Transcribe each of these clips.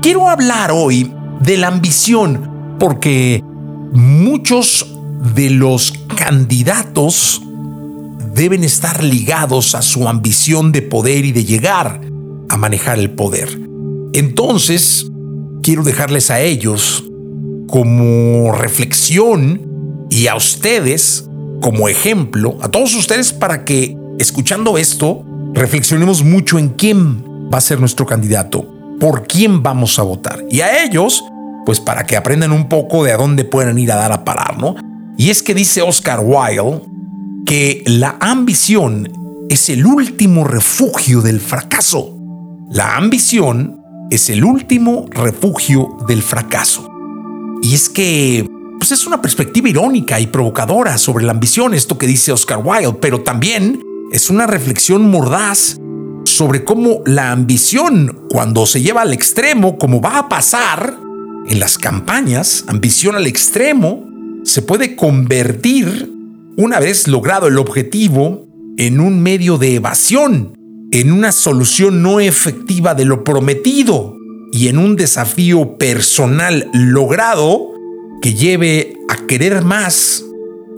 quiero hablar hoy de la ambición porque muchos de los candidatos deben estar ligados a su ambición de poder y de llegar a manejar el poder. Entonces, quiero dejarles a ellos como reflexión y a ustedes como ejemplo, a todos ustedes para que, escuchando esto, reflexionemos mucho en quién va a ser nuestro candidato, por quién vamos a votar. Y a ellos, pues para que aprendan un poco de a dónde pueden ir a dar a parar, ¿no? Y es que dice Oscar Wilde que la ambición es el último refugio del fracaso. La ambición es el último refugio del fracaso. Y es que pues es una perspectiva irónica y provocadora sobre la ambición, esto que dice Oscar Wilde, pero también es una reflexión mordaz sobre cómo la ambición, cuando se lleva al extremo, como va a pasar en las campañas, ambición al extremo, se puede convertir, una vez logrado el objetivo, en un medio de evasión, en una solución no efectiva de lo prometido y en un desafío personal logrado que lleve a querer más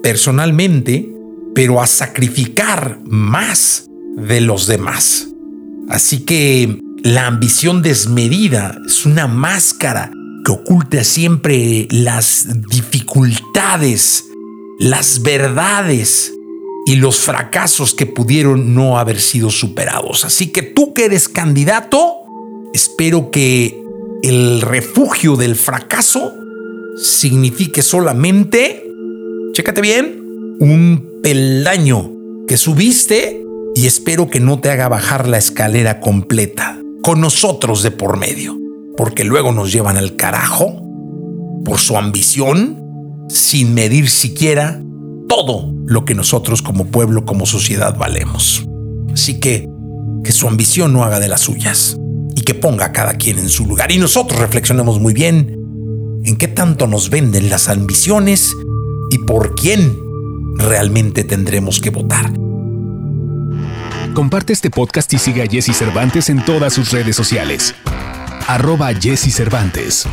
personalmente, pero a sacrificar más de los demás. Así que la ambición desmedida es una máscara que oculta siempre las dificultades, las verdades y los fracasos que pudieron no haber sido superados. Así que tú que eres candidato, espero que el refugio del fracaso signifique solamente, chécate bien, un peldaño que subiste y espero que no te haga bajar la escalera completa, con nosotros de por medio, porque luego nos llevan al carajo por su ambición, sin medir siquiera todo lo que nosotros como pueblo, como sociedad valemos. Así que que su ambición no haga de las suyas y que ponga a cada quien en su lugar. Y nosotros reflexionemos muy bien en qué tanto nos venden las ambiciones y por quién realmente tendremos que votar. Comparte este podcast y siga a Jesse Cervantes en todas sus redes sociales. Arroba Jesse Cervantes.